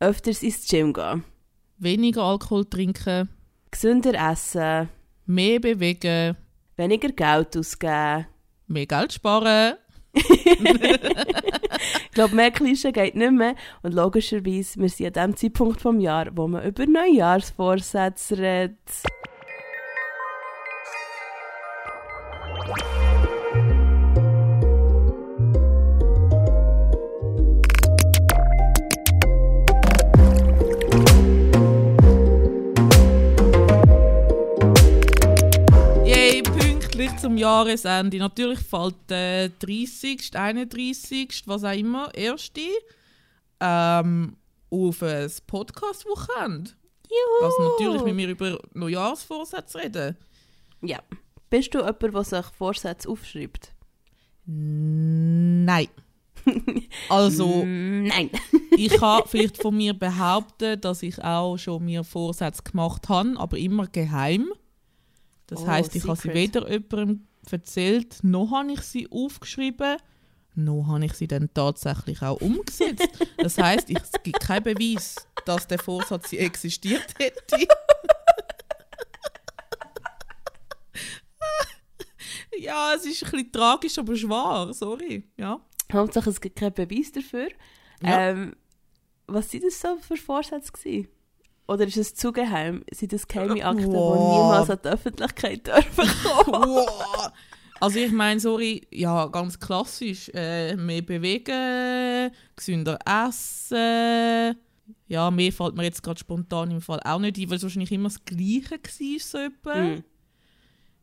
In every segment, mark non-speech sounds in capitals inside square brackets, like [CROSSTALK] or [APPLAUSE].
öfters ins Gym gehen, Weniger Alkohol trinken, gesünder essen, mehr bewegen, weniger Geld ausgeben. mehr Geld sparen. Ich glaube, mehr Klischee geht nicht mehr. Und logischerweise, wir sind an dem Zeitpunkt vom Jahr, wo man über Neujahrsvorsätze redet. Zum Jahresende. Natürlich fällt der 30., 31., was auch immer, erste ähm, auf ein Podcast-Wochenende. Juhu! Also natürlich, wenn wir über Neujahrsvorsätze reden. Ja. Bist du jemand, der sich Vorsätze aufschreibt? Nein. [LAUGHS] Also, Nein. [LAUGHS] ich kann vielleicht von mir behaupten, dass ich auch schon mir Vorsätze gemacht habe, aber immer geheim. Das Oh, heisst, ich habe sie weder jemandem erzählt, noch habe ich sie aufgeschrieben, noch habe ich sie dann tatsächlich auch umgesetzt. Das heisst, ich, es gibt keinen Beweis, dass der Vorsatz existiert hätte. [LAUGHS] ja, es ist ein bisschen tragisch, aber wahr, sorry. Ja. Hauptsache, es gibt keinen Beweis dafür. Ja. Ähm, was sind das so für Vorsätze gewesen? Oder ist es zu geheim? Sind das geheime Akten, die Wow. niemals an die Öffentlichkeit dürfen kommen? [LAUGHS] Wow. Also ich meine, sorry, ja, ganz klassisch. Äh, mehr bewegen, gesünder essen. Ja, mehr fällt mir jetzt gerade spontan im Fall auch nicht ein, weil es wahrscheinlich immer das Gleiche war, so etwa. Mhm.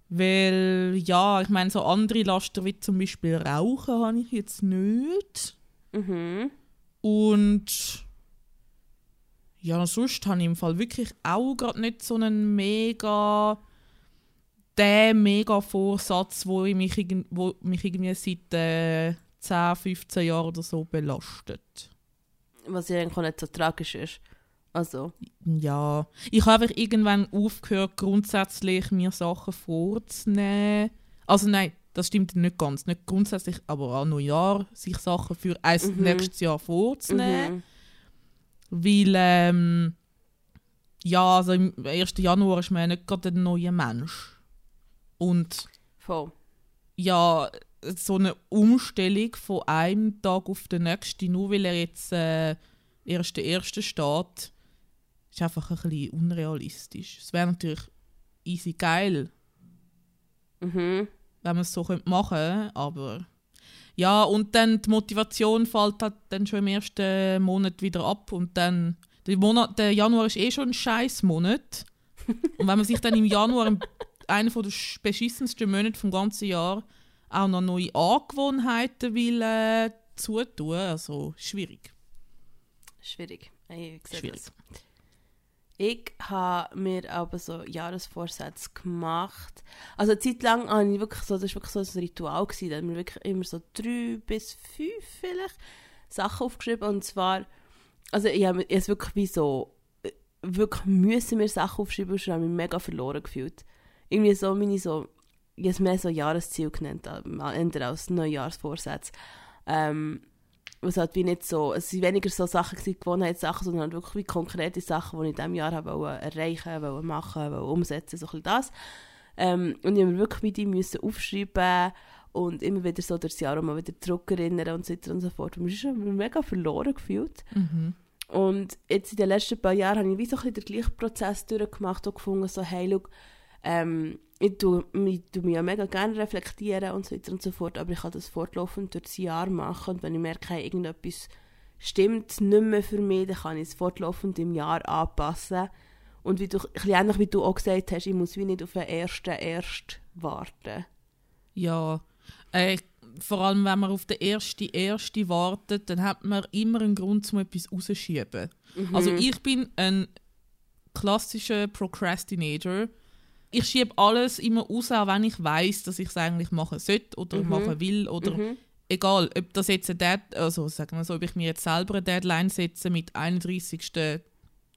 Weil, ja, ich meine, so andere Laster wie zum Beispiel Rauchen habe ich jetzt nicht. Mhm. Und ja, sonst habe ich im Fall wirklich auch gerade nicht so einen mega der mega Vorsatz, wo ich mich, wo mich irgendwie seit äh, 10, 15 Jahren oder so belastet. Was ja eigentlich auch nicht so tragisch ist. Also, Ja, ich habe einfach irgendwann aufgehört, grundsätzlich mir Sachen vorzunehmen. Also nein, das stimmt nicht ganz. Nicht grundsätzlich, aber an Neujahr sich Sachen für ein Mhm. nächstes Jahr vorzunehmen. mhm. Weil, ähm, ja, also im 1. Januar ist man ja nicht gerade ein neuer Mensch. Und voll. ja, so eine Umstellung von einem Tag auf den nächsten, nur weil er jetzt äh, erste erste steht, ist einfach ein bisschen unrealistisch. Es wäre natürlich easy geil, Mhm. wenn man es so könnte machen aber ja, und dann die Motivation fällt halt dann schon im ersten Monat wieder ab und dann, der, Monat, der Januar ist eh schon ein scheiß Monat [LAUGHS] und wenn man sich dann im Januar, einer der sch- beschissensten Monate vom ganzen Jahr, auch noch neue Angewohnheiten will äh, zutun, also schwierig. Schwierig. Ich sehe schwierig. das. Ich habe mir aber so Jahresvorsätze gemacht. Also eine Zeit lang habe ich wirklich so, das war wirklich so ein Ritual, gewesen, da haben wir wirklich immer so drei bis fünf vielleicht Sachen aufgeschrieben und zwar, also ich habe es wirklich wie so, äh, wirklich müssen wir Sachen aufschreiben ich habe mich mega verloren gefühlt. Irgendwie so meine so, ich habe es mehr so Jahresziel genannt, eher als Neujahrsvorsätze. Ähm, was halt wie nicht so, es sind weniger so Sachen gewesen, Gewohnheitssachen, sondern halt wirklich wie konkrete Sachen, die ich in diesem Jahr habe erreichen wollte, machen wollte, umsetzen, so ein bisschen das. Ähm, und ich habe mir wirklich wie die müssen aufschreiben und immer wieder so durchs Jahr mal wieder zurückerinnern und so weiter und so fort. Und man ist schon mega verloren gefühlt. Mhm. Und jetzt in den letzten paar Jahren habe ich wie so ein bisschen den gleichen Prozess durchgemacht und gefunden, so, hey, schau, ähm, ich tue, ich tue mich ja mega gerne reflektieren und so weiter und so fort, aber ich kann das fortlaufend durch das Jahr machen und wenn ich merke, hey, irgendetwas stimmt nicht mehr für mich, dann kann ich es fortlaufend im Jahr anpassen. Und wie du, ein bisschen ähnlich wie du auch gesagt hast, ich muss wie nicht auf den ersten erst warten. Ja, äh, vor allem wenn man auf den ersten erste wartet, dann hat man immer einen Grund, um etwas rauszuschieben. Also ich bin ein klassischer Procrastinator. Ich schiebe alles immer raus, auch wenn ich weiß, dass ich es eigentlich machen sollte oder machen will oder Mhm. egal, ob das jetzt ein Dead, also sagen wir so, ob ich mir jetzt selber eine Deadline setze mit 31.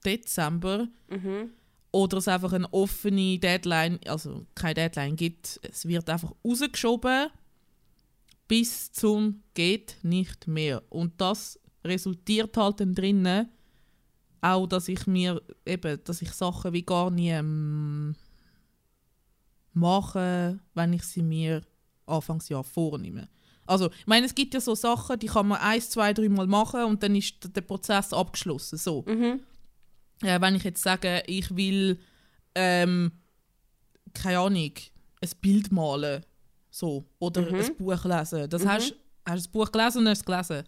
Dezember Mhm. oder es einfach eine offene Deadline, also keine Deadline gibt, es wird einfach rausgeschoben bis zum geht nicht mehr und das resultiert halt dann drinnen, auch, dass ich mir eben, dass ich Sachen wie gar nie ähm, mache, wenn ich sie mir Anfangsjahr vornehme. Also, ich meine, es gibt ja so Sachen, die kann man eins, zwei, dreimal machen und dann ist der Prozess abgeschlossen. So. Mhm. Äh, wenn ich jetzt sage, ich will, ähm, keine Ahnung, ein Bild malen, so, oder Mhm. ein Buch lesen. Das Mhm. hast, du das Buch gelesen und hast es gelesen.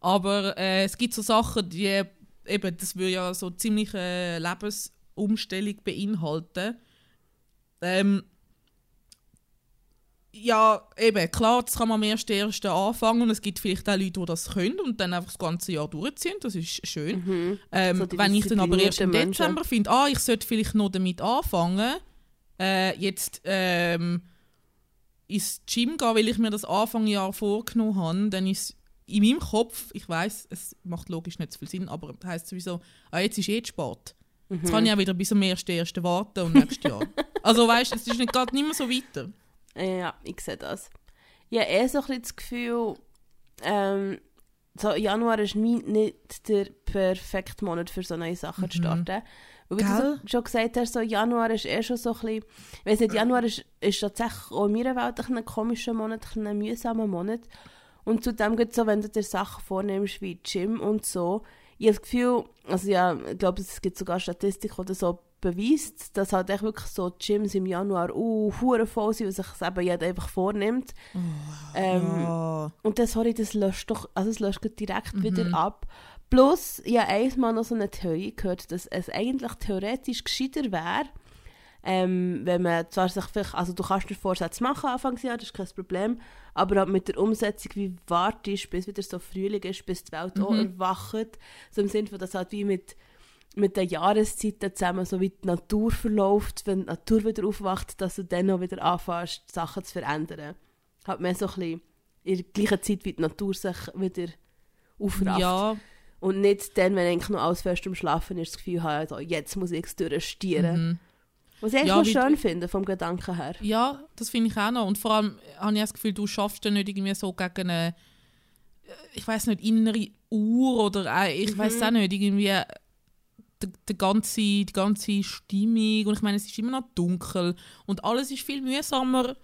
Aber äh, es gibt so Sachen, die eben, das würde ja so ziemlich eine Lebensumstellung beinhalten. Ähm, ja, eben, klar, das kann man am 1.1. anfangen und es gibt vielleicht auch Leute, die das können und dann einfach das ganze Jahr durchziehen, das ist schön. Mhm. Ähm, So wenn ich dann aber erst im Dezember finde, ah, ich sollte vielleicht noch damit anfangen, äh, jetzt ähm, ins Gym gehen, weil ich mir das Anfangjahr vorgenommen habe, dann ist in meinem Kopf, ich weiß, es macht logisch nicht so viel Sinn, aber das heisst sowieso, ah, jetzt ist eh zu spät. Jetzt Mhm. kann ich auch wieder bis zum 1.1. warten und nächstes Jahr. Also weißt du, es ist nicht, geht nicht mehr so weiter. Ja, ich sehe das. Ich habe eh so ein bisschen das Gefühl, ähm, so Januar ist nie, nicht der perfekte Monat für so neue Sachen zu starten. Weil wie du Gell? so, schon gesagt hast, so Januar ist eh schon so ein bisschen, ich weiss nicht, Januar ist, ist tatsächlich auch in meiner Welt ein, komischer Monat, ein, mühsamer Monat. Und zudem geht so, wenn du dir Sachen vornimmst wie Gym und so, ich habe das Gefühl, also ja, ich glaube, es gibt sogar Statistik oder so beweist, dass halt echt wirklich so Gyms im Januar uh, voll sind, weil sich das eben jeder einfach vornimmt. ähm, ja. Und das, sorry, das löscht doch, also es löscht direkt Mhm. wieder ab. Plus, ich habe einmal noch so eine Theorie gehört, dass es eigentlich theoretisch gescheiter wäre, ähm, wenn man zwar sich vielleicht, also du kannst dir Vorsätze machen Anfangsjahr, das ist kein Problem, aber halt mit der Umsetzung, wie wartest, bis wieder so Frühling ist, bis die Welt auch Mhm. erwacht, so im Sinne von, dass halt wie mit mit den Jahreszeiten zusammen, so wie die Natur verläuft, wenn die Natur wieder aufwacht, dass du dann auch wieder anfängst, Sachen zu verändern. Halt mehr so ein bisschen in der gleichen Zeit, wie die Natur sich wieder aufrafft. ja, Und nicht dann, wenn eigentlich noch alles fest am Schlafen ist, das Gefühl habe, also jetzt muss ich es durchstieren. mhm. Was ich eigentlich Ja, noch schön finde, vom Gedanken her. Ja, das finde ich auch noch. Und vor allem habe ich das Gefühl, du schaffst dann nicht irgendwie so gegen eine, äh, ich weiß nicht, innere Uhr oder äh, ich Mhm. weiß auch nicht, irgendwie äh, die, die, ganze, die ganze Stimmung. Und ich meine, es ist immer noch dunkel und alles ist viel mühsamer,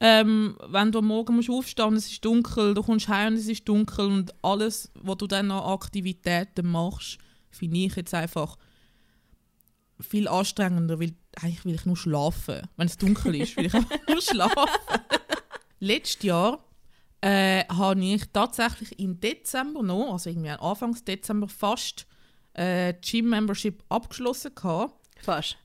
ähm, wenn du am Morgen musst aufstehen und es ist dunkel, du kommst heim und es ist dunkel und alles, was du dann an Aktivitäten machst, finde ich jetzt einfach viel anstrengender, weil eigentlich will ich nur schlafen. Wenn es dunkel ist, will ich [LAUGHS] nur schlafen. Letztes Jahr äh, habe ich tatsächlich im Dezember noch, also irgendwie Anfangs Dezember, fast äh, Gym-Membership abgeschlossen gehabt. Fast.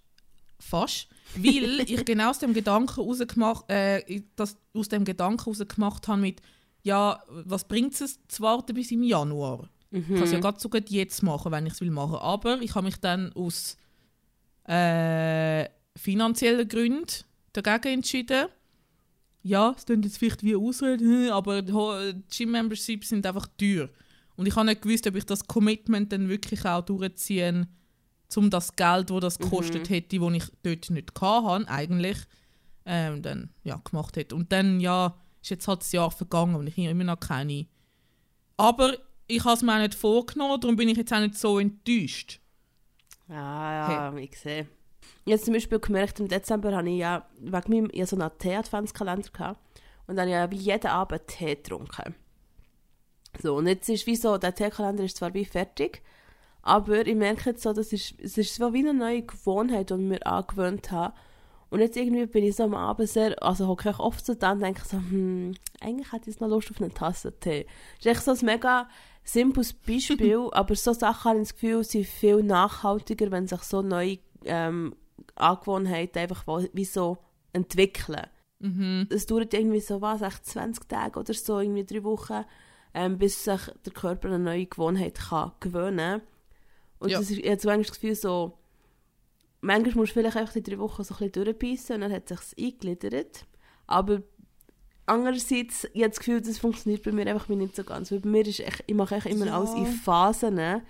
Fast. Weil ich genau aus dem Gedanken rausgemacht, äh, das aus dem Gedanken rausgemacht habe mit, ja, was bringt es zu warten bis im Januar? Ich kann es ja gerade so gut jetzt machen, wenn ich es will machen. Aber ich habe mich dann aus äh, finanziellen Gründen dagegen entschieden. Ja, es klingt jetzt vielleicht wie Ausrede, [LAUGHS] aber Gym-Memberships sind einfach teuer. Und ich habe nicht gewusst, ob ich das Commitment dann wirklich auch durchziehen um das Geld, das das gekostet hätte, das ich dort nicht hatte, eigentlich, ähm, dann ja, gemacht hätte. Und dann, ja, ist jetzt halt das Jahr vergangen und ich habe immer noch keine. Aber ich habe es mir auch nicht vorgenommen, darum bin ich jetzt auch nicht so enttäuscht. Ja, ja, ich sehe. Jetzt zum Beispiel gemerkt, im Dezember habe ich ja wegen meinem ja, so einen Tee-Adventskalender gehabt. Und dann habe ich ja wie jeden Abend Tee getrunken. So, und jetzt ist wie so, der Teekalender ist zwar wie fertig, aber ich merke jetzt so, das ist, es ist so wie eine neue Gewohnheit, die ich mir angewöhnt habe. Und jetzt irgendwie bin ich so am Abend sehr, also hocke ich oft so da und denke so, hm, eigentlich hätte ich jetzt noch Lust auf eine Tasse Tee. Das ist echt so ein mega simples Beispiel, [LAUGHS] aber so Sachen habe ich das Gefühl, sind viel nachhaltiger, wenn sich so neue ähm, Angewohnheiten einfach wie so entwickeln. Mhm. Es dauert irgendwie so, was, echt 20 Tage oder so, irgendwie drei Wochen, ähm, bis sich der Körper eine neue Gewohnheit kann gewöhnen Und Ja. das ist, ich habe so manchmal das Gefühl, so, manchmal musst du vielleicht einfach die drei Wochen so ein bisschen durchbeissen und dann hat es sich eingegliedert. Aber andererseits, ich habe das Gefühl, das funktioniert bei mir einfach nicht so ganz. Weil bei mir ist echt, ich mache echt immer Ja. alles in Phasen. ne?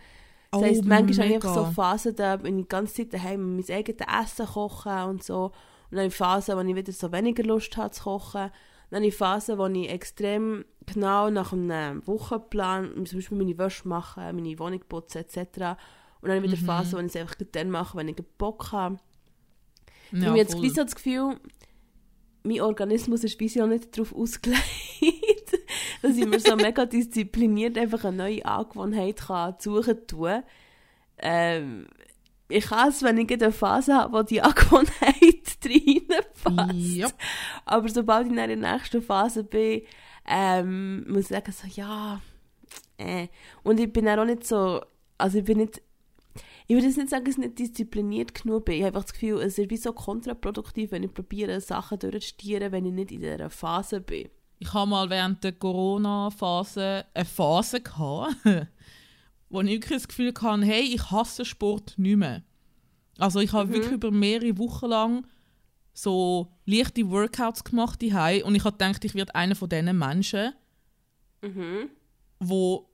Das Oh, heisst, manchmal habe ich einfach so Phasen, da bin ich die ganze Zeit daheim mein eigenes Essen kochen und so. Und dann ich Phasen, wo ich wieder so weniger Lust habe zu kochen. Dann habe ich Phasen, wo ich extrem genau nach einem Wochenplan, zum Beispiel meine Wäsche machen, meine Wohnung putzen etc. Und dann habe ich wieder Mhm. Phasen, wo ich es einfach dann mache, wenn ich Bock habe. Ich Ja, habe jetzt so das Gefühl, mein Organismus ist so nicht darauf ausgelegt, [LAUGHS] dass ich mir so mega diszipliniert einfach eine neue Angewohnheit kann suchen tun. Ähm, ich kann es, wenn ich eine Phase habe, wo die Angewohnheit [LAUGHS] reinpasst. Ja. Aber sobald ich in der nächsten Phase bin, ähm, muss ich sagen, so, ja, äh. Und ich bin auch nicht so, also ich bin nicht, ich würde jetzt nicht sagen, dass ich nicht diszipliniert genug bin. Ich habe einfach das Gefühl, es ist wie so kontraproduktiv, wenn ich probiere, Sachen durchzustieren, wenn ich nicht in dieser Phase bin. Ich habe mal während der Corona-Phase eine Phase gehabt, [LAUGHS] wo ich wirklich das Gefühl hatte, hey, ich hasse Sport nicht mehr. Also ich habe Mhm. wirklich über mehrere Wochen lang so leichte Workouts gemacht die und ich habe gedacht, ich werde einer von diesen Menschen, Mhm. wo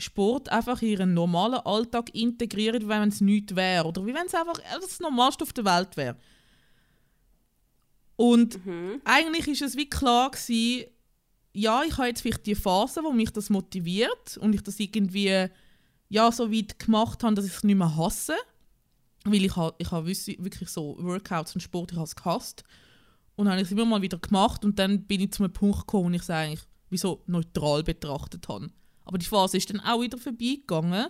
Sport einfach in ihren normalen Alltag integrieren, wie wenn es nichts wäre oder wie wenn es einfach das Normalste auf der Welt wäre. Und Mhm. eigentlich ist es wie klar gewesen, ja, ich habe jetzt vielleicht die Phase, wo mich das motiviert und ich das irgendwie ja, so weit gemacht habe, dass ich es nicht mehr hasse. Weil ich habe ich ha wirklich so Workouts und Sport, ich habe es gehasst. Und dann habe ich es immer mal wieder gemacht und dann bin ich zu einem Punkt gekommen, wo ich es eigentlich wie so neutral betrachtet habe. Aber die Phase ist dann auch wieder vorbeigegangen.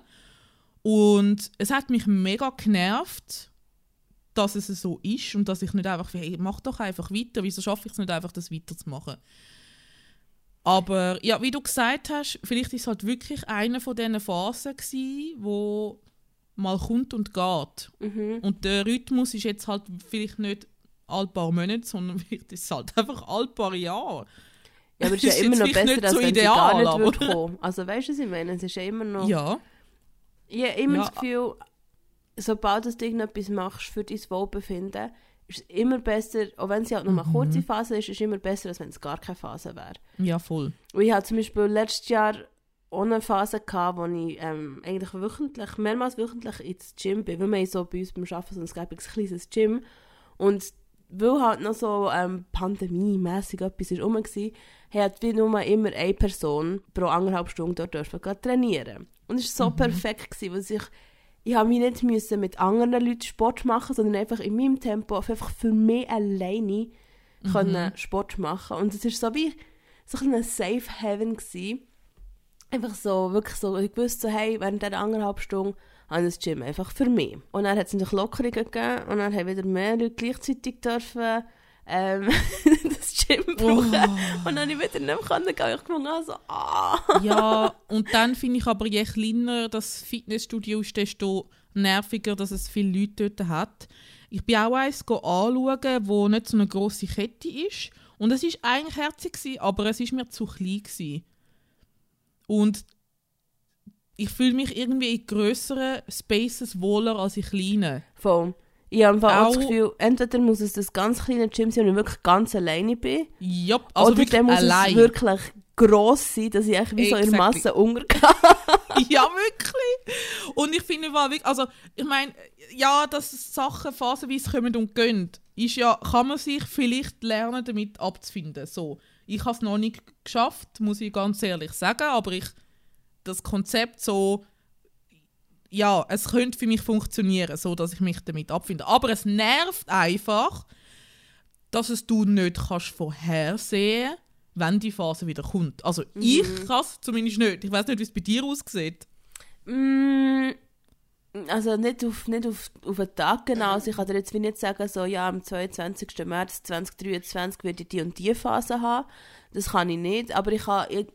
Und es hat mich mega genervt, dass es so ist und dass ich nicht einfach, hey, mach doch einfach weiter, wieso schaffe ich es nicht einfach, das weiterzumachen? Aber ja, wie du gesagt hast, vielleicht ist es halt wirklich eine von diesen Phasen gewesen, wo mal kommt und geht. Mhm. Und der Rhythmus ist jetzt halt vielleicht nicht all paar Monate, sondern [LAUGHS] vielleicht ist es halt einfach all paar Jahre. Ja, aber es [LAUGHS] ist ja immer noch besser, als so wenn sie ideal, gar nicht würde kommen. Also weißt du, was ich meine? Es ist ja immer noch... Ja, Ich habe immer Ja. das Gefühl, sobald du irgendetwas machst für dein Wohlbefinden, ist es immer besser, auch wenn es ja nur eine Mhm. kurze Phase ist, ist es immer besser, als wenn es gar keine Phase wäre. ja, voll. Und ich hatte zum Beispiel letztes Jahr eine Phase, gehabt, wo ich ähm, eigentlich wöchentlich, mehrmals wöchentlich ins Gym bin, weil wir so bei uns beim Arbeiten so ein kleines Gym und weil halt noch so ähm, pandemiemässig etwas ist rum war, hat wie nur immer eine Person pro anderthalb Stunden dort dürfen trainieren. Und es war so Mhm. perfekt, gewesen, weil ich, ich habe mich nicht müssen mit anderen Leuten Sport machen, sondern einfach in meinem Tempo einfach für mich alleine Mhm. können Sport machen. Und es ist so wie so ein Safe Haven gewesen. Einfach so, wirklich so, ich wusste so, hey, während dieser anderthalb Stunden ich das Gym einfach für mich. Und dann hat es natürlich Lockerungen gegeben und dann haben wieder mehr Leute gleichzeitig dürfen ähm, [LAUGHS] das Gym brauchen. Oh. Und dann ich wieder nicht mehr gehen. Ich gefunden, also, ah. ja, und dann finde ich aber, je kleiner das Fitnessstudio ist, desto nerviger, dass es viele Leute dort hat. Ich bin auch eins anschauen, wo nicht so eine grosse Kette ist. Und es ist eigentlich herzig, aber es ist mir zu klein. Gewesen. Und ich fühle mich irgendwie in grösseren Spaces wohler als in kleinen. Voll. Ich habe einfach auch das Auch- Gefühl, entweder muss es das ganz kleine Gym sein, wo ich wirklich ganz alleine bin, Ja, also oder dann muss allein. es wirklich gross sein, dass ich eigentlich wie so in Exactly. Masse untergehe. [LAUGHS] ja, wirklich. Und ich finde, also ich meine, ja, dass Sachen phasenweise kommen und gehen, ist ja, kann man sich vielleicht lernen, damit abzufinden. So, ich habe es noch nicht geschafft, muss ich ganz ehrlich sagen, aber ich, das Konzept so, ja, es könnte für mich funktionieren, so dass ich mich damit abfinde. Aber es nervt einfach, dass es du nicht kannst vorhersehen, wenn die Phase wieder kommt. Also ich kann es zumindest nicht. Ich weiß nicht, wie es bei dir aussieht. Mm, also nicht auf, nicht auf, auf einen Tag genau. Also ich kann dir jetzt wie nicht sagen, so, ja, am 22. März 2023 werde ich die und die Phase haben. Das kann ich nicht. Aber ich, kann, ich,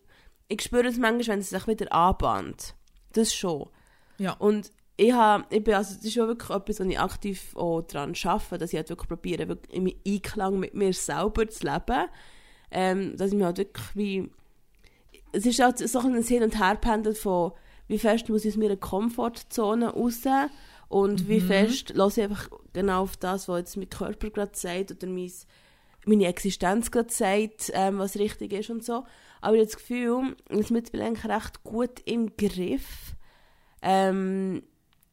ich spüre es manchmal, wenn es sich wieder anbahnt. Das schon. Ja. Und ich, habe, ich bin, also das ist ja wirklich etwas, wo ich aktiv auch daran arbeite, dass ich halt wirklich probiere, wirklich im Einklang mit mir selber zu leben. Ähm, dass ich mir halt wirklich wie... Es ist halt so ein Hin- und Herpendeln von, wie fest muss ich aus meiner Komfortzone raus und wie fest lasse ich einfach genau auf das, was jetzt mein Körper gerade sagt oder mein, meine Existenz gerade sagt, ähm, was richtig ist und so. Aber ich habe das Gefühl, ich ist eigentlich recht gut im Griff. Ähm,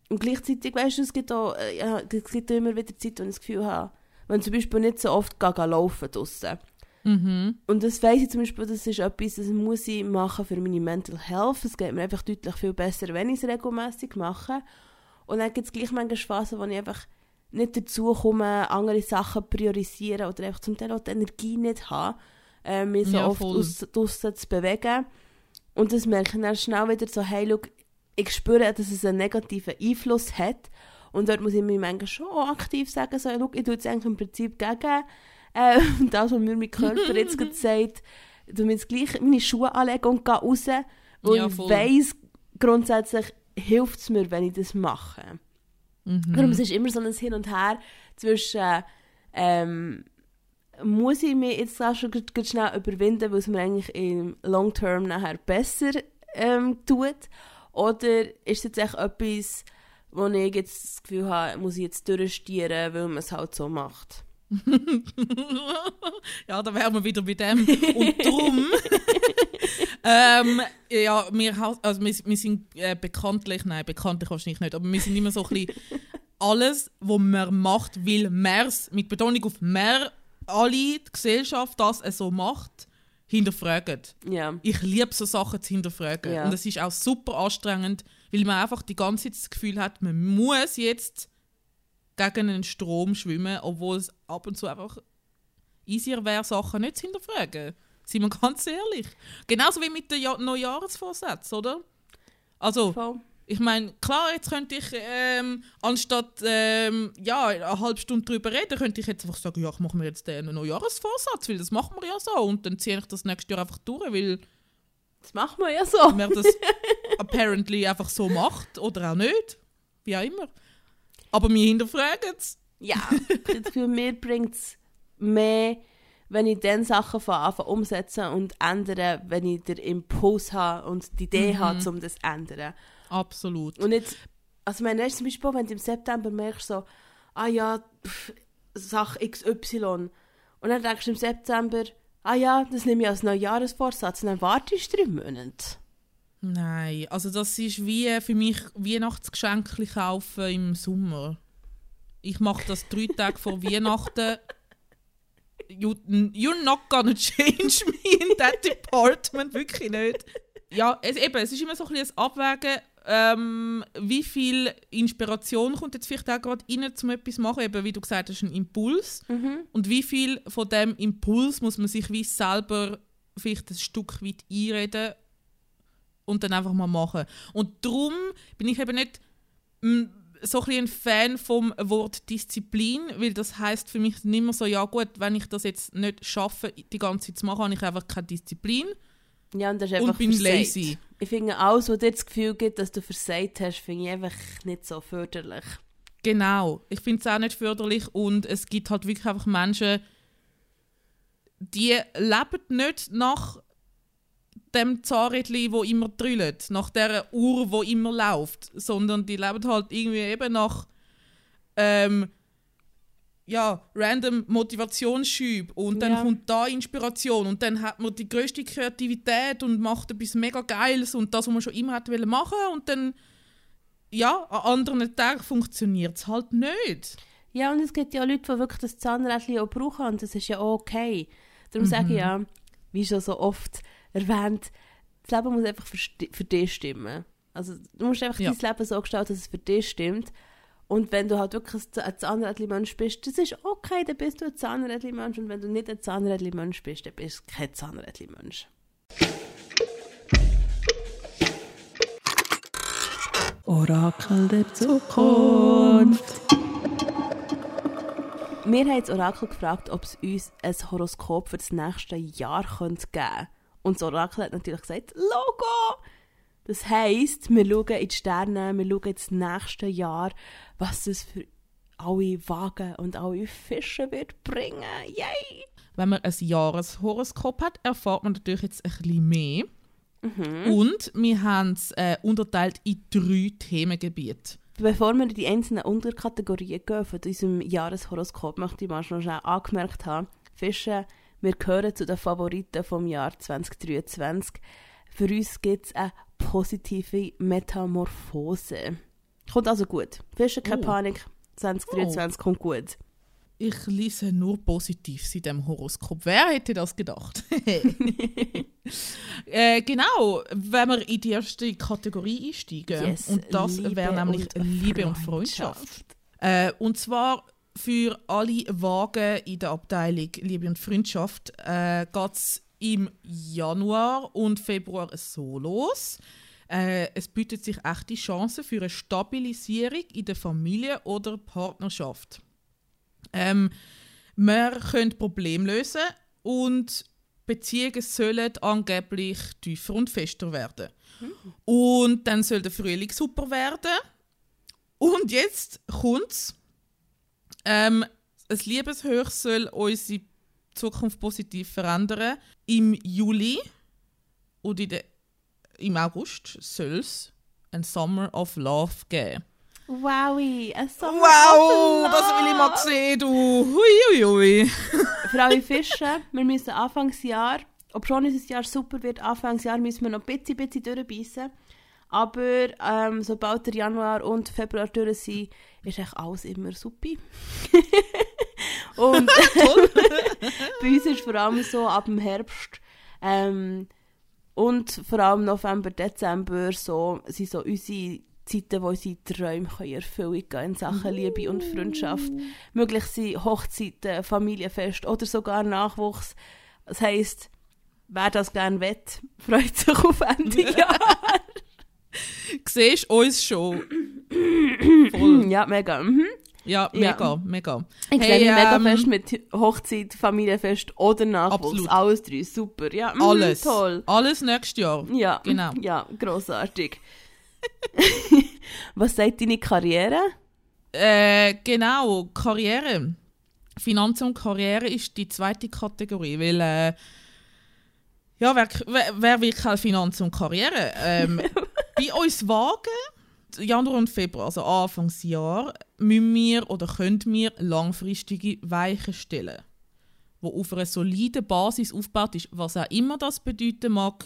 und gleichzeitig, weißt du, es gibt auch, äh, ja, es gibt immer wieder Zeit, wo ich das Gefühl habe, wenn ich zum Beispiel nicht so oft gehe, laufen draussen. Mhm. Und das weiss ich zum Beispiel, das ist etwas, das muss ich machen für meine Mental Health. Es geht mir einfach deutlich viel besser, wenn ich es regelmäßig mache. Und dann gibt es gleich manchmal Phasen, wo ich einfach nicht dazu komme, andere Sachen priorisieren oder einfach zum Teil auch die Energie nicht habe, äh, mich so Ja, oft draussen zu bewegen. Und das merke ich dann schnell wieder so, hey, schau, ich spüre, dass es einen negativen Einfluss hat. Und dort muss ich mir manchmal schon aktiv sagen, so, schau, ich tue jetzt eigentlich im Prinzip gegen äh, das, was mir mein Körper jetzt gerade sagt. Ich jetzt gleich meine Schuhe anlegen und gehe raus. Und Ja, ich weiss, grundsätzlich hilft es mir, wenn ich das mache. Mhm. Darum es ist immer so ein Hin und Her zwischen ähm, muss ich mich jetzt auch schon schnell überwinden, weil es mir eigentlich im Long Term nachher besser ähm, tut, oder ist es jetzt echt etwas, wo ich jetzt das Gefühl habe, muss ich jetzt durchstieren, weil man es halt so macht. [LAUGHS] ja, da wären wir wieder bei dem. Und drum, [LAUGHS] ähm, ja, wir, ha- also wir, wir sind äh, bekanntlich, nein, bekanntlich wahrscheinlich nicht, aber wir sind immer so ein bisschen alles, was man macht, weil es, mit Betonung auf mehr, alle, die Gesellschaft das so macht, hinterfragen. Ja. Ich liebe so Sachen zu hinterfragen. Ja. Und es ist auch super anstrengend, weil man einfach die ganze Zeit das Gefühl hat, man muss jetzt gegen einen Strom schwimmen, obwohl es ab und zu einfach easier wäre, Sachen nicht zu hinterfragen. Sind wir [LAUGHS] ganz ehrlich. Genauso wie mit den ja Neujahresvorsätzen, oder? Also, Voll. Ich meine, klar, jetzt könnte ich, ähm, anstatt ähm, ja, eine halbe Stunde darüber reden, könnte ich jetzt einfach sagen, ja, ich mache mir jetzt einen Neujahresvorsatz, weil das machen wir ja so. Und dann ziehe ich das nächstes Jahr einfach durch, weil Das macht man ja so. [LAUGHS] man das [LAUGHS] apparently einfach so macht oder auch nicht. Wie auch immer. Aber wir hinterfragen es. Ja, [LAUGHS] Gefühl, mir bringt es mehr, wenn ich dann Sachen von Anfang umsetzen und ändern, wenn ich den Impuls habe und die Idee habe, um das zu ändern. Absolut. Und jetzt, also ich meine, zum Beispiel, wenn du im September merkst, so, ah ja, pff, Sache XY. Und dann denkst du im September, ah ja, das nehme ich als Neujahresvorsatz und dann wartest du drei Monate. Nein, also das ist wie für mich Weihnachtsgeschenke kaufen im Sommer. Ich mache das drei Tage vor [LAUGHS] Weihnachten. You, you're not gonna change me in that department, wirklich nicht. Ja, es, eben, es ist immer so ein bisschen ein Abwägen, ähm, wie viel Inspiration kommt jetzt vielleicht auch gerade rein, um etwas zu machen, eben wie du gesagt hast, ein Impuls. Und wie viel von dem Impuls muss man sich wie selber vielleicht ein Stück weit einreden und dann einfach mal machen. Und darum bin ich eben nicht mm, so ein, ein Fan vom Wort Disziplin, weil das heißt für mich nicht mehr so, ja gut, wenn ich das jetzt nicht schaffe, die ganze Zeit zu machen, habe ich einfach keine Disziplin Ja, und das ist und einfach bin versagt. lazy. Ich finde, alles, was dir das Gefühl gibt, dass du versagt hast, finde ich einfach nicht so förderlich. Genau. Ich finde es auch nicht förderlich und es gibt halt wirklich einfach Menschen, die leben nicht nach dem Zahnrädchen, wo immer drüllt, nach der Uhr, wo immer läuft, sondern die leben halt irgendwie eben nach ähm, ja, random Motivationsschub und dann Ja. kommt da Inspiration und dann hat man die größte Kreativität und macht etwas mega Geiles und das, was man schon immer wollen machen und dann ja, an anderen Tagen funktioniert es halt nicht. Ja, und es gibt ja auch Leute, die wirklich das Zahnrädchen auch brauchen und das ist ja auch okay. Darum sage ich ja, wie schon so oft erwähnt, das Leben muss einfach für, für dich stimmen. Also du musst einfach Ja. dein Leben so gestalten, dass es für dich stimmt. Und wenn du halt wirklich ein Z- ein Zahnrädchen-Mensch bist, das ist okay, dann bist du ein Zahnrädchen-Mensch. Und wenn du nicht ein Zahnrädchen-Mensch bist, dann bist du kein Zahnrädchen-Mensch. Orakel der Zukunft. Wir haben das Orakel gefragt, ob es uns ein Horoskop für das nächste Jahr geben könnte. Und das Orakel hat natürlich gesagt, Logo! Das heisst, wir schauen in die Sterne, wir schauen ins nächste Jahr, was es für alle Wagen und alle Fische wird bringen. Yay! Wenn man ein Jahreshoroskop hat, erfahrt man natürlich jetzt ein bisschen mehr. Und wir haben es äh, unterteilt in drei Themengebiete. Bevor wir in die einzelnen Unterkategorien gehen von unserem Jahreshoroskop, möchte ich mal schon schnell angemerkt haben, Fische, wir gehören zu den Favoriten vom Jahr 2023. Für uns gibt es eine positive Metamorphose. Kommt also gut. Fische, keine Oh. Panik, 2023 kommt gut. ich lese nur Positives in dem Horoskop. Wer hätte das gedacht? [LAUGHS] äh, genau, wenn wir in die erste Kategorie einsteigen. Yes, und das wäre nämlich und Liebe und Freundschaft. Äh, und zwar für alle Wagen in der Abteilung Liebe und Freundschaft äh, geht es im Januar und Februar so los. Äh, es bietet sich echte Chancen für eine Stabilisierung in der Familie oder Partnerschaft. Ähm, man könnte Probleme lösen und Beziehungen sollen angeblich tiefer und fester werden. Und dann soll der Frühling super werden. Und jetzt kommt's. Ähm, ein Liebeshoch soll unsere Zukunft positiv verändern. Im Juli und in der, im August soll es ein Summer of Love geben. Wowie, ein Sommer Wow, das will ich mal sehen, du. Hui, hui, hui. Für alle Fische, wir müssen Anfangsjahr, ob schon unser Jahr super wird, Anfangsjahr müssen wir noch ein bisschen, bisschen durchbeissen. Aber ähm, sobald der Januar und Februar durch sind, ist echt alles immer super. [LAUGHS] und [LAUGHS] [LAUGHS] bei uns ist vor allem so ab dem Herbst ähm, und vor allem November, Dezember so, sind so unsere Zeiten, wo unsere Träume können in Erfüllung gehen in Sachen Liebe und Freundschaft. Möglich sind Hochzeiten, Familienfest oder sogar Nachwuchs. Das heisst, wer das gerne will, freut sich auf Ende [LAUGHS] Jahr. Siehst uns schon. [CLEARS THROAT] Voll. ja, mega. Mhm. Ja, Ja. mega, mega. Ich Hey, sehe mega ähm, fest mit Hochzeit, Familienfest oder Nachwuchs. Absolut. Alles drei, super. Ja, mhm, Alles. toll. Alles nächstes Jahr. Ja, Genau. ja, grossartig. [LAUGHS] Was sagt deine Karriere? Äh, genau, Karriere. Finanzen und Karriere ist die zweite Kategorie, weil äh, ja, wer, wer, wer will keine Finanzen und Karriere? Ähm, [LAUGHS] bei uns Wagen, Januar und Februar, also Anfangsjahr, müssen wir oder können wir langfristige Weichen stellen, wo auf einer soliden Basis aufgebaut ist, was auch immer das bedeuten mag.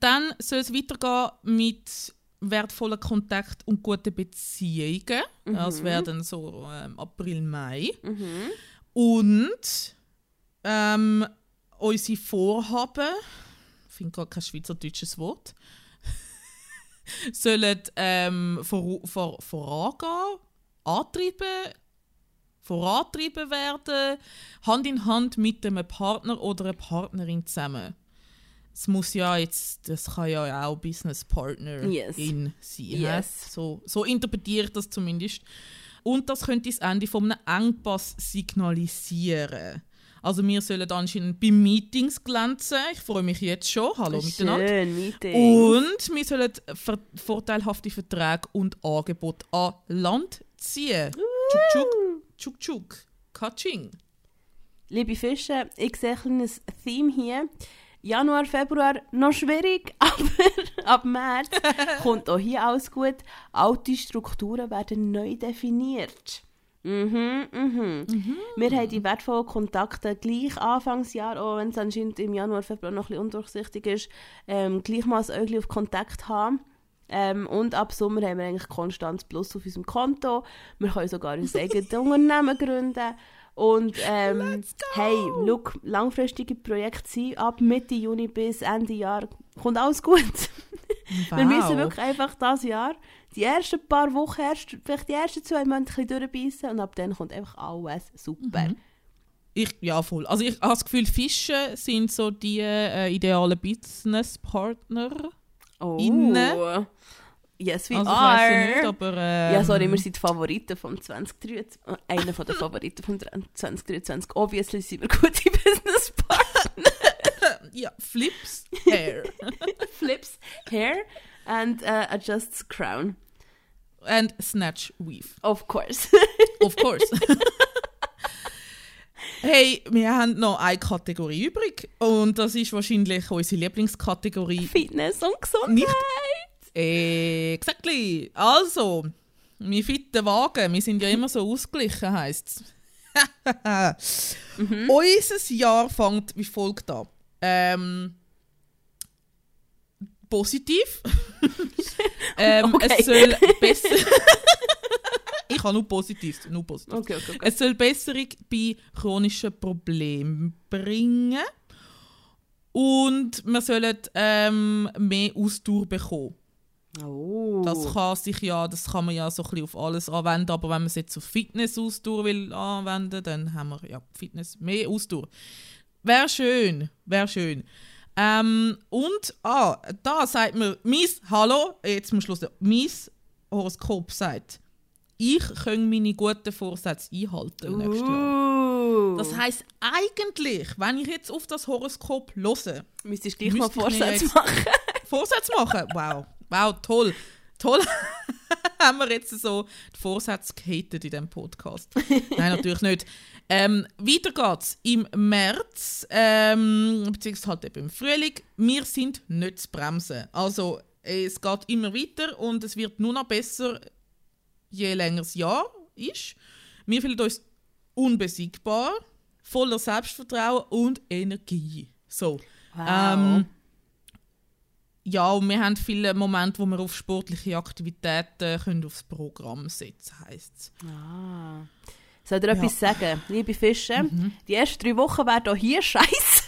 Dann soll es weitergehen mit wertvollen Kontakt und guten Beziehungen. Das wäre dann so ähm, April, Mai. Und ähm, unsere Vorhaben, ich finde gerade kein schweizerdeutsches Wort, [LAUGHS] sollen ähm, vor, vor, vorangehen, antrieben, vorantrieben werden, Hand in Hand mit einem Partner oder einer Partnerin zusammen. Es muss ja jetzt, das kann ja auch Business Partner Yes. in sein. Yes. So, so interpretiere ich das zumindest. Und das könnte das Ende von einem Engpass signalisieren. Also wir sollen anscheinend bei Meetings glänzen. Ich freue mich jetzt schon. Hallo miteinander. Schön, Meeting. Und wir sollen ver vorteilhafte Verträge und Angebote an Land ziehen. Tschuk, tschuk, tschuk, tschuk. Katsching. Liebe Fische, ich sehe ein kleines Theme hier. Januar, Februar noch schwierig, [LAUGHS] aber ab März [LAUGHS] kommt auch hier alles gut. Alte Strukturen werden neu definiert. Mhm, mhm. Wir haben die wertvollen Kontakte gleich Anfangsjahr, auch wenn es anscheinend im Januar, Februar noch ein bisschen undurchsichtig ist, ähm, gleichmals Augen auf Kontakt haben. Ähm, und ab Sommer haben wir eigentlich konstant Plus auf unserem Konto. Wir können sogar unser eigenes [LAUGHS] Unternehmen gründen. Und ähm, hey, look, langfristige Projekte sind ab Mitte Juni bis Ende Jahr kommt alles gut. [LAUGHS] Wir müssen wirklich einfach das Jahr, die ersten paar Wochen, erst, vielleicht die ersten zwei Monate durchbeissen und ab dann kommt einfach alles super. Ich, ja, voll. Also ich habe das Gefühl, Fische sind so die äh, idealen Businesspartner. Oh. Innen. Yes, we Also ja nicht, are. aber... Ähm, ja, sorry, wir sind die Favoriten vom 2023. äh, Einer von den Favoriten vom 2023. Obviously sind wir gute [LAUGHS] Businesspartner. [LAUGHS] Ja, Flips Hair. [LAUGHS] Flips Hair and uh, adjusts crown. And Snatch Weave. Of course. [LAUGHS] Of course. hey, wir haben noch eine Kategorie übrig. Und das ist wahrscheinlich unsere Lieblingskategorie. Fitness und Gesundheit. Exactly. Also, wir fitten Wagen, wir sind ja immer so ausgeglichen, heisst es. [LAUGHS] Unser Jahr fängt wie folgt an. Ähm, positiv. [LAUGHS] ähm, Okay. Es soll besser. [LAUGHS] ich habe nur Positives. Nur Positives. Okay, okay. Es soll Besserung bei chronischen Problemen bringen. Und wir sollen ähm, mehr Ausdauer bekommen. Oh. Das kann sich ja, das kann man ja so ein bisschen auf alles anwenden, aber wenn man es jetzt auf Fitness-Ausdauer will anwenden, dann haben wir ja Fitness, mehr Ausdauer. Wäre schön, wäre schön. Ähm, und, ah, da sagt mir, mein, hallo, jetzt zum Schluss, mein Horoskop sagt, ich kann meine guten Vorsätze einhalten im nächsten Jahr. Das heisst eigentlich, wenn ich jetzt auf das Horoskop höre, Müsstest du gleich mal Vorsätze machen. [LAUGHS] Vorsätze machen. Wow, wow, toll. Toll [LAUGHS] haben wir jetzt so die Vorsätze gehatet in diesem Podcast. Nein, natürlich nicht. Ähm, weiter geht's im März, ähm, beziehungsweise halt eben im Frühling. Wir sind nicht zu bremsen. Also, es geht immer weiter und es wird nur noch besser, je länger das Jahr ist. Wir fühlen uns unbesiegbar, voller Selbstvertrauen und Energie. So. Wow. Ähm, ja, und wir haben viele Momente, wo wir auf sportliche Aktivitäten können aufs Programm setzen heisst Ah. Soll ich dir Ja. Mhm. etwas sagen? Liebe Fische, die ersten drei Wochen werden auch hier scheiße.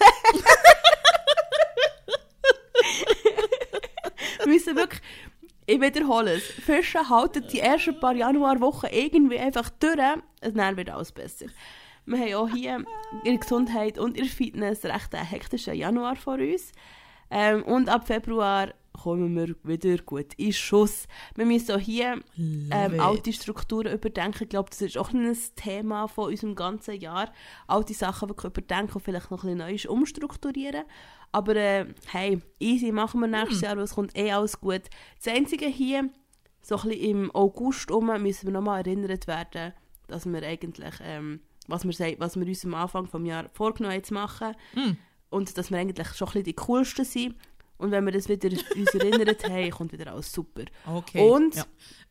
Wir müssen wirklich, ich wiederhole es, Fische halten die ersten paar Januarwochen irgendwie einfach durch, dann wird alles besser. Wir haben auch hier der Gesundheit und der Fitness recht einen hektischen Januar vor uns. Ähm, und ab Februar kommen wir wieder gut in Schuss. Wir müssen auch hier ähm, alte Strukturen überdenken. Ich glaube, das ist auch ein Thema von unserem ganzen Jahr. Alte Sachen wirklich überdenken und vielleicht noch ein bisschen neu umstrukturieren. Aber äh, hey, easy machen wir nächstes Jahr, weil es kommt eh alles gut. Das Einzige hier, so ein bisschen im August um, müssen wir nochmal erinnert werden, dass wir eigentlich, ähm, was, wir, sei- was wir uns am Anfang des Jahres vorgenommen haben zu machen, Mm. und dass wir eigentlich schon ein bisschen die coolsten sind. Und wenn wir das wieder uns erinnert haben, kommt wieder alles super. Okay. Und ja.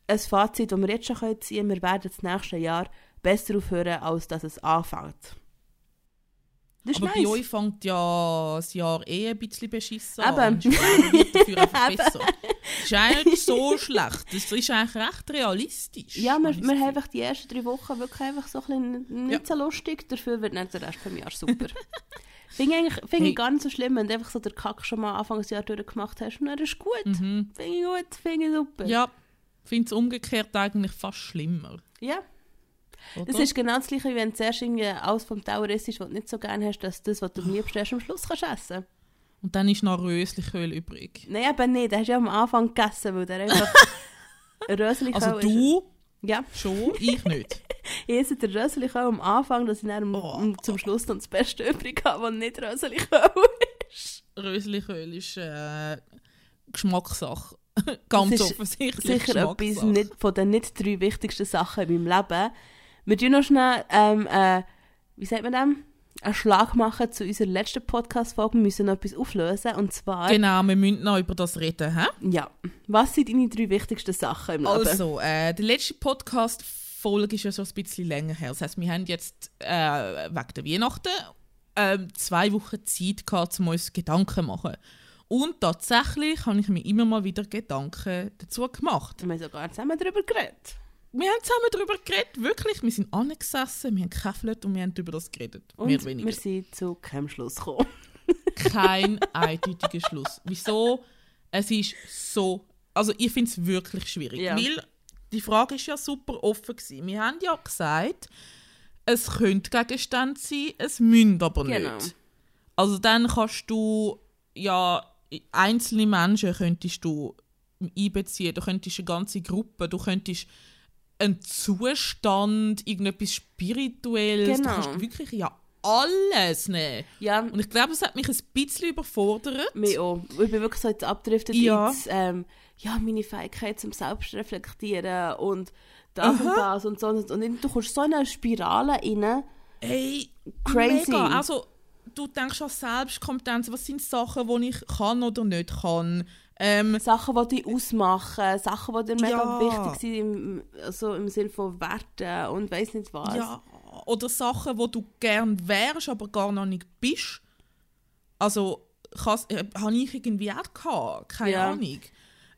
ein Fazit, das wir jetzt schon können ziehen können, wir werden das nächste Jahr besser aufhören, als dass es anfängt. Das Aber nice. bei euch fängt ja das Jahr eh ein bisschen beschissen Eben. an. Es wird dafür [LAUGHS] einfach Eben. besser. Es ist eigentlich nicht so schlecht. Das ist eigentlich recht realistisch. Ja, wir, wir das haben einfach die ersten drei Wochen wirklich einfach so ein bisschen nicht so lustig, dafür wird dann der Rest vom Jahr super. [LAUGHS] Finde ich, finde Hey. ich gar nicht so schlimm, wenn du einfach so den Kack schon mal Anfang des Jahres durchgemacht hast und dann ist gut. Mhm. Finde ich gut, finde ich super. Ja, ich finde es umgekehrt eigentlich fast schlimmer. ja. Oder? Das ist genau das gleiche, wie wenn du zuerst irgendwie alles vom Tauer isst, was du nicht so gerne hast, dass das, was du am liebsten hast, am Schluss kannst essen Und dann ist noch Röslichöl übrig. Nein, eben nicht. Den hast du ja am Anfang gegessen, weil der einfach [LAUGHS] Röslich Also du Ja, schon, ich nicht. ich den Röslich am Anfang, dass ich dann Oh. zum Schluss noch das Beste [LAUGHS] übrig habe, was nicht Röslich ist. Röslichöl ist äh, Geschmackssache. [LAUGHS] Ganz offensichtlich. Sicher etwas nicht, von den nicht drei wichtigsten Sachen in meinem Leben. Wir tun noch schnell, ähm, äh, wie sagt man dem? Einen Schlag machen zu unserer letzten Podcast-Folge. Wir müssen noch etwas auflösen. Und zwar, Genau, wir müssen noch über das reden. Hä? ja, was sind deine drei wichtigsten Sachen im Leben? Also, äh, die letzte Podcast-Folge ist ja schon ein bisschen länger her. Das heisst, wir haben jetzt äh, wegen der Weihnachten ähm, zwei Wochen Zeit gehabt, um uns Gedanken zu machen. Und tatsächlich habe ich mir immer mal wieder Gedanken dazu gemacht. Wir haben sogar zusammen darüber geredet. Wir haben zusammen darüber geredet, wirklich. Wir sind angesessen, wir haben gekäffelt und wir haben über das geredet. Und mehr weniger. wir sind zu keinem Schluss gekommen. [LAUGHS] kein eindeutiger Schluss. Wieso? Es ist so. Also, ich finde es wirklich schwierig. Ja. Weil die Frage ist ja super offen. Gewesen. Wir haben ja gesagt, es könnte Gegenstand sein, es müssen aber Genau. nicht. Also, dann kannst du ja einzelne Menschen könntest du einbeziehen. Du könntest eine ganze Gruppe, du könntest einen Zustand, irgendetwas Spirituelles. Genau. Du kannst wirklich ja alles nehmen. Ja, Und ich glaube, das hat mich ein bisschen überfordert. mich auch. Ich bin wirklich so jetzt abgedriftet Ja. ins, ähm, ja, meine Fähigkeit zum Selbstreflektieren und das und das und so. Und dann- du kommst so in eine Spirale rein. Ey, Crazy. Mega. Also, du denkst an Selbstkompetenz. Was sind Sachen, die ich kann oder nicht kann? Ähm, Sachen, die dich ausmachen, Sachen, die dir mega Ja. wichtig sind, im, also im Sinne von Werten und weiss nicht was. ja, oder Sachen, wo du gern wärst, aber gar noch nicht bist. Also, äh, habe ich irgendwie auch gehabt. Keine Ja. Ahnung.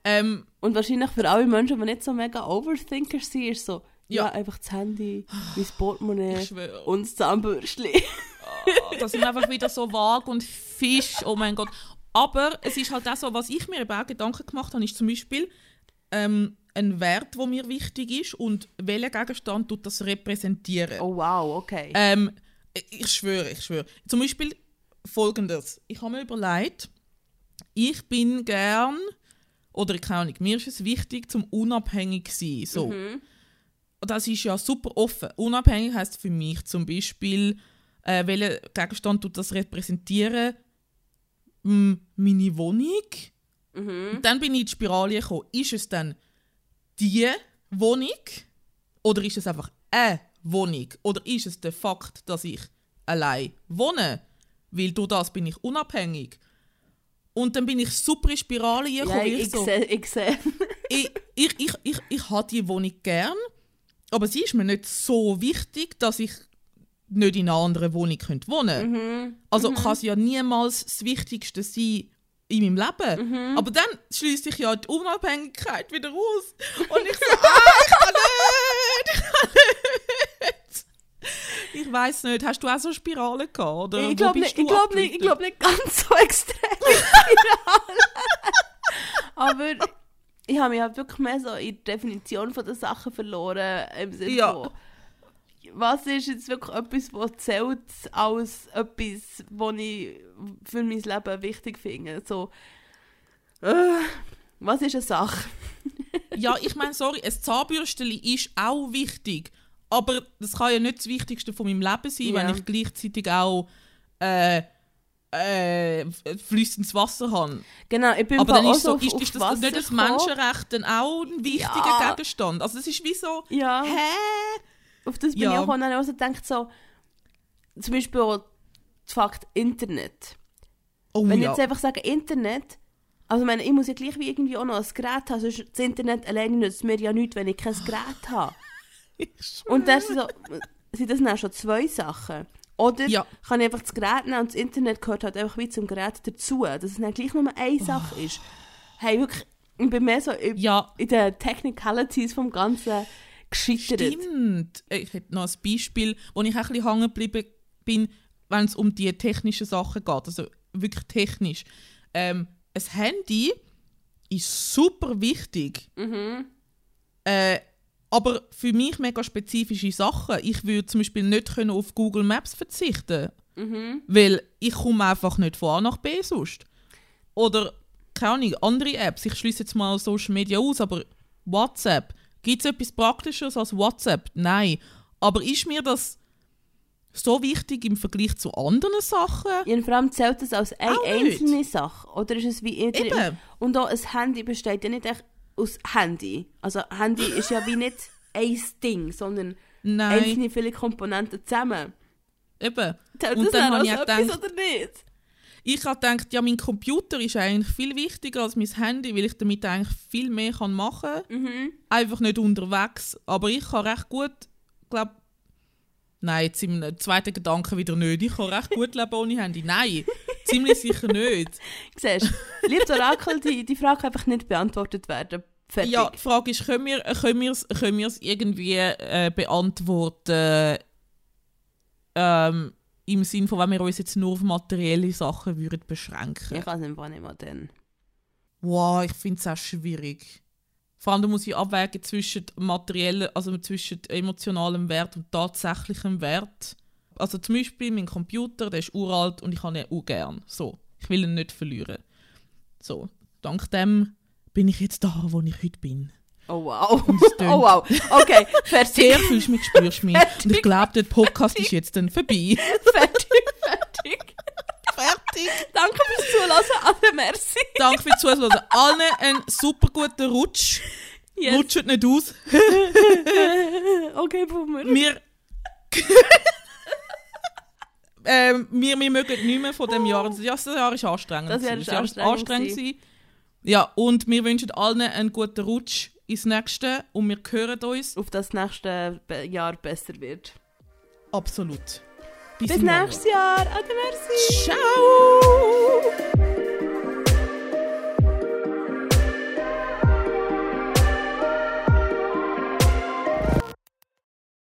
Ähm, Und wahrscheinlich für alle Menschen, die nicht so mega Overthinker sind, ist so, Ja, Ja. einfach das Handy, mein Portemonnaie und das Zahnbürstchen. Ah, das sind einfach wieder so vag und Fisch, oh mein Gott. Aber es ist halt auch so, was ich mir eben auch Gedanken gemacht habe, ist zum Beispiel ähm, ein Wert, der mir wichtig ist und welcher Gegenstand tut das repräsentieren. Oh wow, okay. Ähm, ich schwöre, ich schwöre. Zum Beispiel folgendes. Ich habe mir überlegt, ich bin gern, oder keine Ahnung, mir ist es wichtig, zum unabhängig zu sein. So. Mhm. Das ist ja super offen. Unabhängig heißt für mich zum Beispiel, äh, welcher Gegenstand tut das repräsentieren? Meine Wohnung. Mhm. Dann bin ich in die Spirale gekommen. Ist es dann die Wohnung? Oder ist es einfach eine Wohnung? Oder ist es der Fakt, dass ich allein wohne? Weil durch das bin ich unabhängig. Und dann bin ich super in die Spirale Ja, gekommen. ich, ich so, sehe, ich sehe. ich, ich, ich, ich, ich habe die Wohnung gern, aber sie ist mir nicht so wichtig, dass ich nicht in einer anderen Wohnung könnte wohnen Mhm. Also kann es ja niemals das Wichtigste sein in meinem Leben. Mhm. Aber dann schließt sich ja die Unabhängigkeit wieder aus. Und ich so, [LAUGHS] ah, ich kann nicht, ich kann nicht. Ich weiß nicht, hast du auch so Spiralen gehabt? Oder Ich glaube nicht, ich glaub nicht, ich glaub nicht ganz so extrem. [LAUGHS] Aber ich habe mich halt wirklich mehr so in der Definition von der Sachen verloren. Im Sinne Ja. von, was ist jetzt wirklich etwas, was zählt als etwas, was ich für mein Leben wichtig finde? So, äh, was ist eine Sache? [LAUGHS] Ja, ich meine, sorry, ein Zahnbürsteli ist auch wichtig. Aber das kann ja nicht das Wichtigste von meinem Leben sein, Ja. wenn ich gleichzeitig auch äh, äh, fließendes Wasser habe. Genau, ich bin Aber dann ist, auch so, so ist, auf- ist das auf nicht das Wasser. Menschenrecht dann auch ein wichtiger Ja. Gegenstand? Also das ist wie so, Ja. hä? Auf das bin Ja. ich auch dann also gedacht, so, zum Beispiel auch der Fakt Internet. Oh Wenn ich ja. jetzt einfach sage Internet, also ich meine, ich muss ja gleich wie irgendwie auch noch ein Gerät haben, sonst das Internet alleine nützt mir ja nichts, wenn ich kein Gerät habe. [LAUGHS] Ich. Und dann sind, so, sind das dann schon zwei Sachen. Oder Ja. kann ich einfach das Gerät nehmen und das Internet gehört halt einfach wie zum Gerät dazu, dass es dann gleich nur eine Sache ist. Hey, wirklich, ich bin mehr so in, Ja, in den Technicalities vom Ganzen gescheitert. Stimmt. Ich hätte noch ein Beispiel, wo ich auch ein bisschen hängen geblieben bin, wenn es um die technischen Sachen geht. Also wirklich technisch. Ähm, ein Handy ist super wichtig. Mhm. Äh, aber für mich mega spezifische Sachen. Ich würde zum Beispiel nicht können auf Google Maps verzichten Mhm. weil ich komme einfach nicht von A nach B sonst. Oder, keine Ahnung, andere Apps. Ich schließe jetzt mal Social Media aus, aber WhatsApp. Gibt es etwas Praktischeres als WhatsApp? Nein. Aber ist mir das so wichtig im Vergleich zu anderen Sachen? Ja, und vor allem zählt das als eine Auch einzelne Sache? Oder ist es wie. Eben. Und auch ein Handy besteht ja nicht echt aus Handy. Also Handy ist ja wie nicht ein Ding, sondern Nein, einzelne viele Komponenten zusammen. eben. Zählt Und das dann habe als auch etwas gedacht- oder nicht? Ich habe gedacht, ja, mein Computer ist eigentlich viel wichtiger als mein Handy, weil ich damit eigentlich viel mehr kann machen kann. Mhm. einfach nicht unterwegs. Aber ich kann recht gut, glaube Nein, jetzt im zweiten Gedanken wieder nicht. Ich kann recht gut leben ohne Handy. Nein, [LAUGHS] ziemlich sicher nicht. Siehst du, liebes Orakel, die, die Frage kann einfach nicht beantwortet werden. Fertig. Ja, die Frage ist, können wir können wir's, können wir's irgendwie äh, beantworten ähm, im Sinne von, wenn wir uns jetzt nur auf materielle Sachen würden beschränken? Ich kann es einfach nicht mehr dann. Wow, ich finde es auch schwierig. Vor allem muss ich abwägen zwischen materiellen, also zwischen emotionalem Wert und tatsächlichem Wert. Also zum Beispiel mein Computer, der ist uralt und ich habe ihn auch gern. So, ich will ihn nicht verlieren. So, dank dem bin ich jetzt da, wo ich heute bin. Oh wow. [LAUGHS] Oh wow. Okay, [LAUGHS] fertig. Sehr fühlst mich, spürst mich. Und ich glaube, der Podcast ist jetzt dann vorbei. [LAUGHS] fertig, fertig. Fertig. Danke fürs Zulassen. Also, merci. Danke fürs Zuhören. Allen einen super guten Rutsch. Yes. Rutscht nicht aus. Okay, Boomer. Wir. ähm, wir, wir mögen nicht mehr von dem Jahr. Das Jahr, das Jahr ist anstrengend. Das Jahr ist anstrengend anstrengend. Ja, und wir wünschen allen einen guten Rutsch ins nächste und wir hören uns Auf das nächste Jahr besser wird. absolut. Bis Januar. nächstes Jahr. Ade, merci. Ciao!